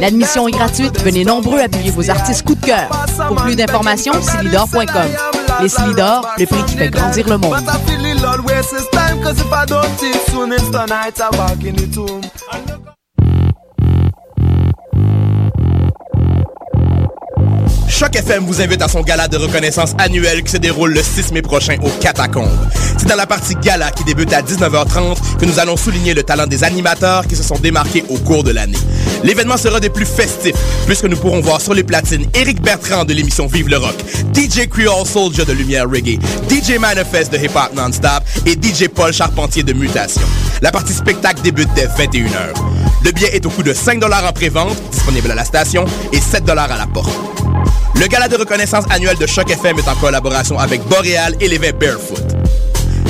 L'admission est gratuite. Venez nombreux appuyer vos artistes coup de cœur. Pour plus d'informations, silidor.com. Les Silidor, le prix qui fait grandir le monde. Choc FM vous invite à son gala de reconnaissance annuel qui se déroule le 6 mai prochain au Catacombes. C'est dans la partie gala qui débute à 19h30 que nous allons souligner le talent des animateurs qui se sont démarqués au cours de l'année. L'événement sera des plus festifs puisque nous pourrons voir sur les platines Eric Bertrand de l'émission Vive le Rock, DJ Creole Soldier de Lumière Reggae, DJ Manifest de Hip Hop Non-Stop et DJ Paul Charpentier de Mutation. La partie spectacle débute dès 21h. Le billet est au coût de 5 en pré-vente, disponible à la station, et 7 à la porte. Le gala de reconnaissance annuel de Choc FM est en collaboration avec Boréal et l'évêque Barefoot.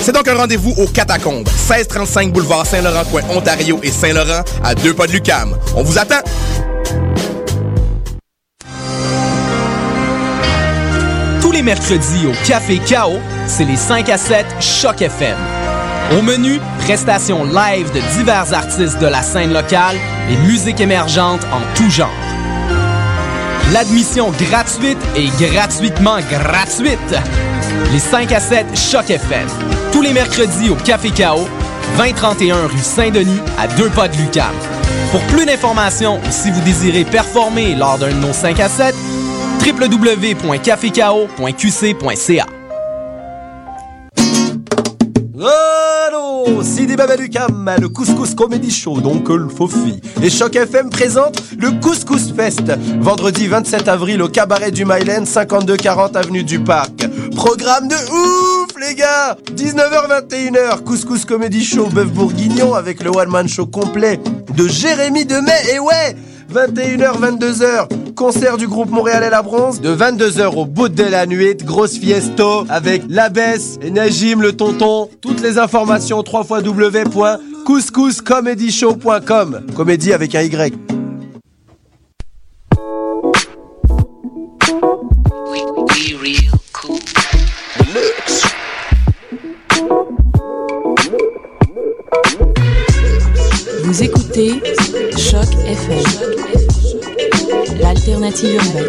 C'est donc un rendez-vous au Catacombes, 1635 boulevard Saint-Laurent, coin Ontario et Saint-Laurent, à deux pas de Lucam. On vous attend! Tous les mercredis au Café Chaos, c'est les 5 à 7 Choc FM. Au menu, prestations live de divers artistes de la scène locale et musique émergente en tout genre. L'admission gratuite et gratuitement gratuite. Les 5 à 7 Choc FM. Tous les mercredis au Café Chaos, 2031 rue Saint-Denis, à deux pas de Lucam. Pour plus d'informations ou si vous désirez performer lors d'un de nos 5 à 7, www.cafécao.qc.ca. Allô, Sidi Babalucam, le Couscous Comedy Show, donc le Fofi. Et Choc FM présente le Couscous Fest, vendredi 27 avril au cabaret du Myland, 5240 avenue du Parc. Programme de ouf, les gars 19h-21h, Couscous Comedy Show, bœuf bourguignon avec le one-man show complet de Jérémy Demet, et ouais 21h, 22h, concert du groupe Montréalais La Bronze. De 22h au bout de la nuit, grosse fiesto avec Labesse et Najim le tonton. Toutes les informations www.couscouscomedyshow.com. Comédie avec un Y. Vous écoutez Choc FM, l'alternative urbaine.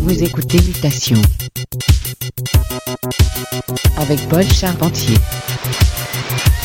Vous écoutez Mutation avec Paul Charpentier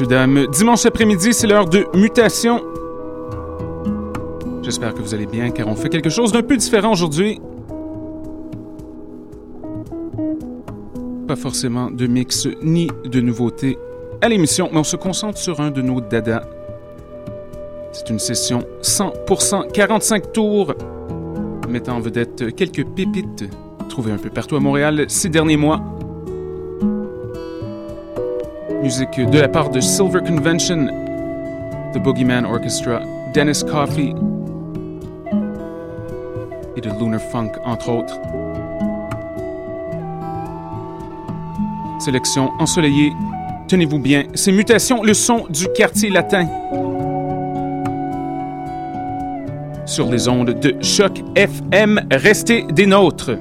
Et oui, messieurs, dames, dimanche après-midi, c'est l'heure de mutation. J'espère que vous allez bien, car on fait quelque chose d'un peu différent aujourd'hui. Pas forcément de mix ni de nouveautés à l'émission, mais on se concentre sur un de nos dadas. C'est une session 100% 45 tours, mettant en vedette quelques pépites trouvées un peu partout à Montréal ces derniers mois. Musique de la part de Silver Convention, The Boogeyman Orchestra, Dennis Coffey et de Lunar Funk, entre autres. Sélection ensoleillée. Tenez-vous bien, c'est Mutation, le son du quartier latin. Sur les ondes de Choc FM, restez des nôtres.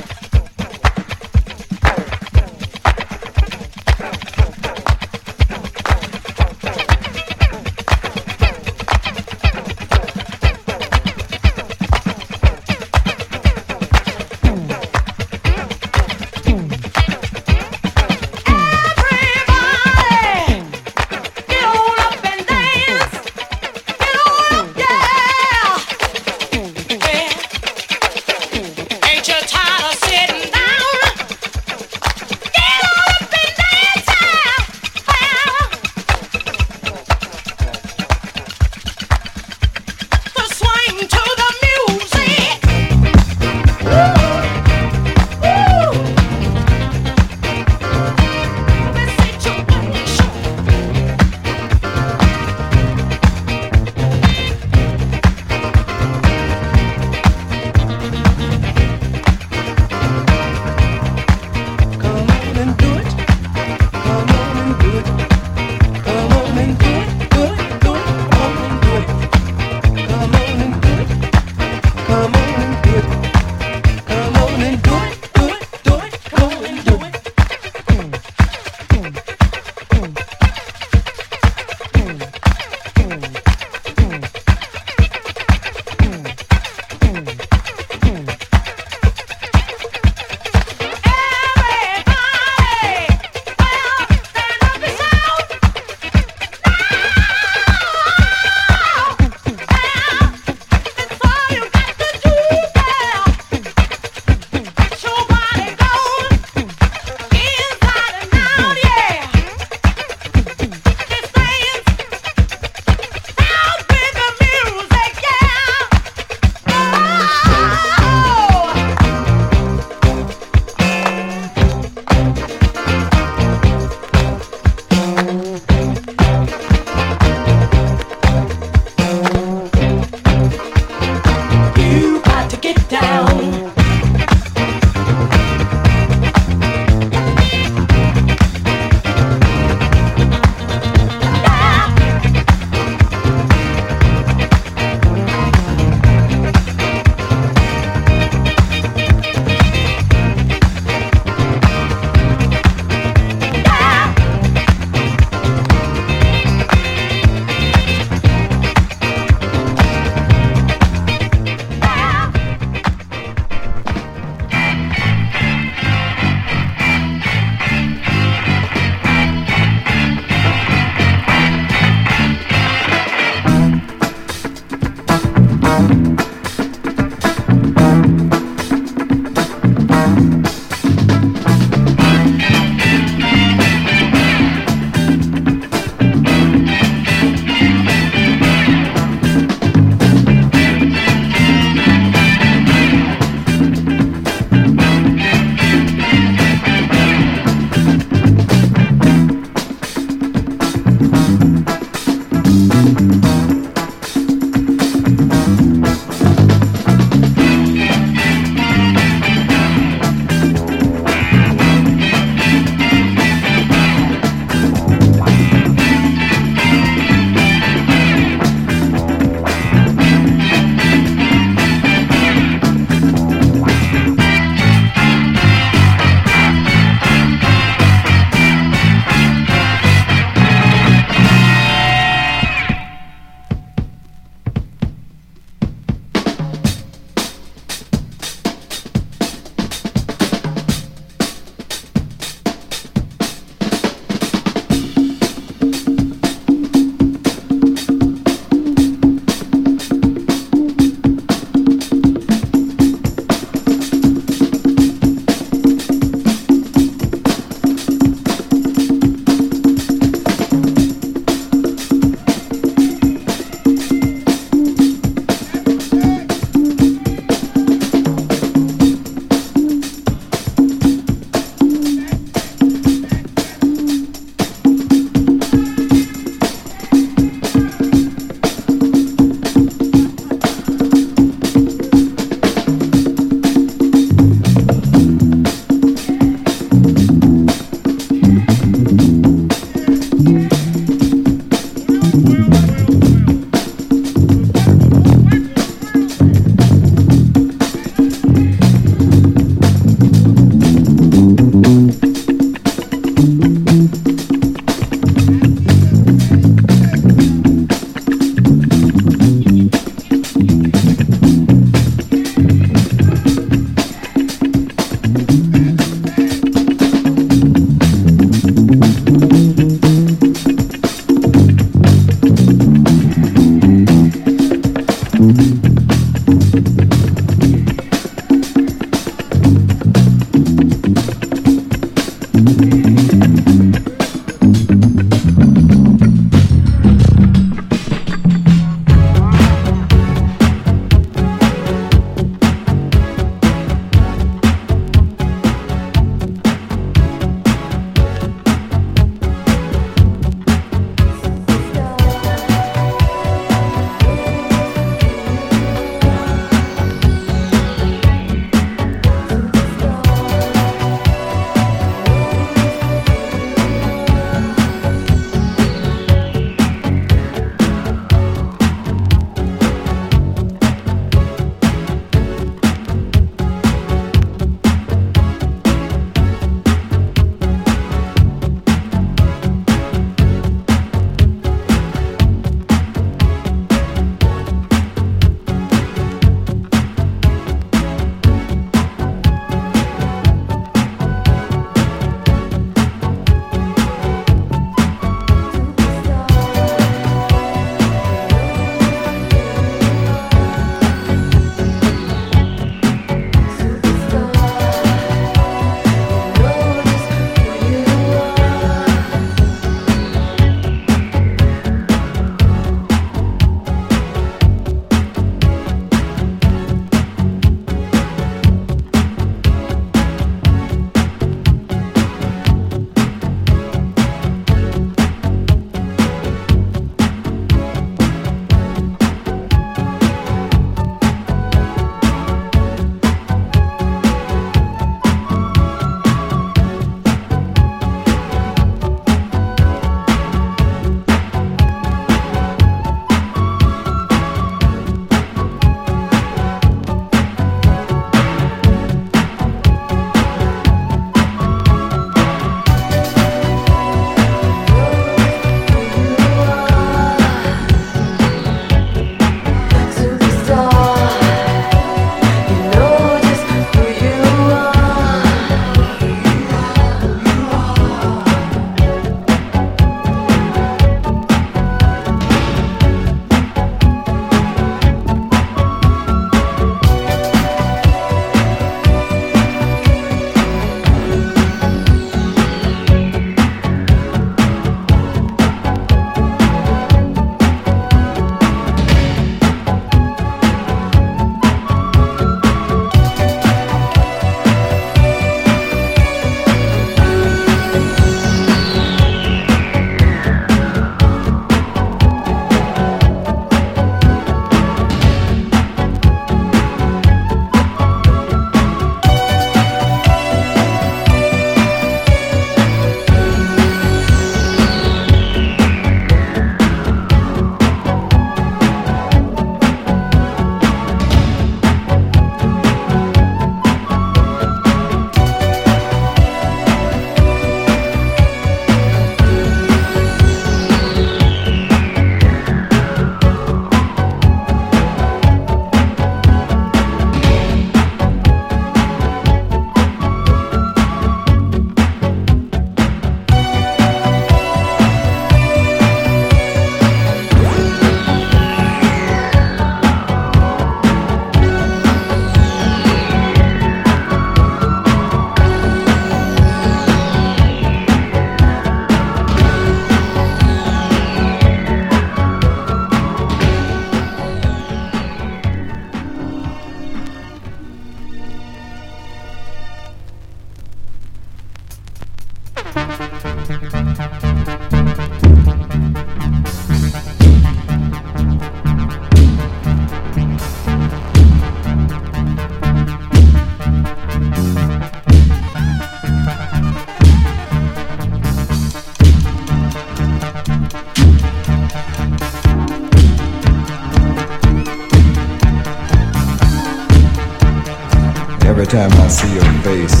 Time I see your face,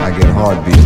I get heartbeats,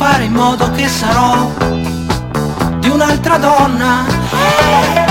fare in modo che sarò di un'altra donna.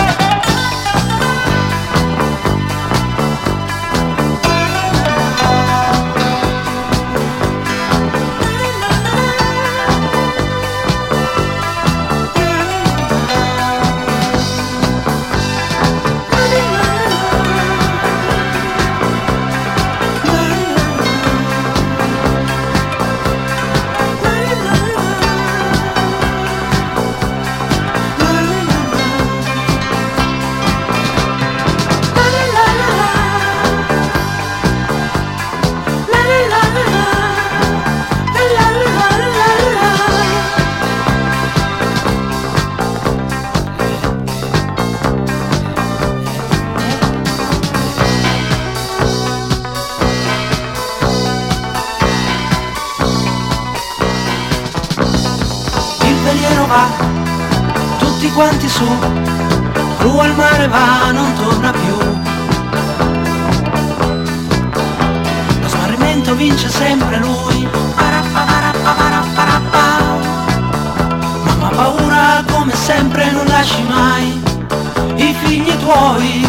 Quanti su, giù al mare va, non torna più. Lo smarrimento vince sempre lui, mamma paura come sempre non lasci mai i figli tuoi.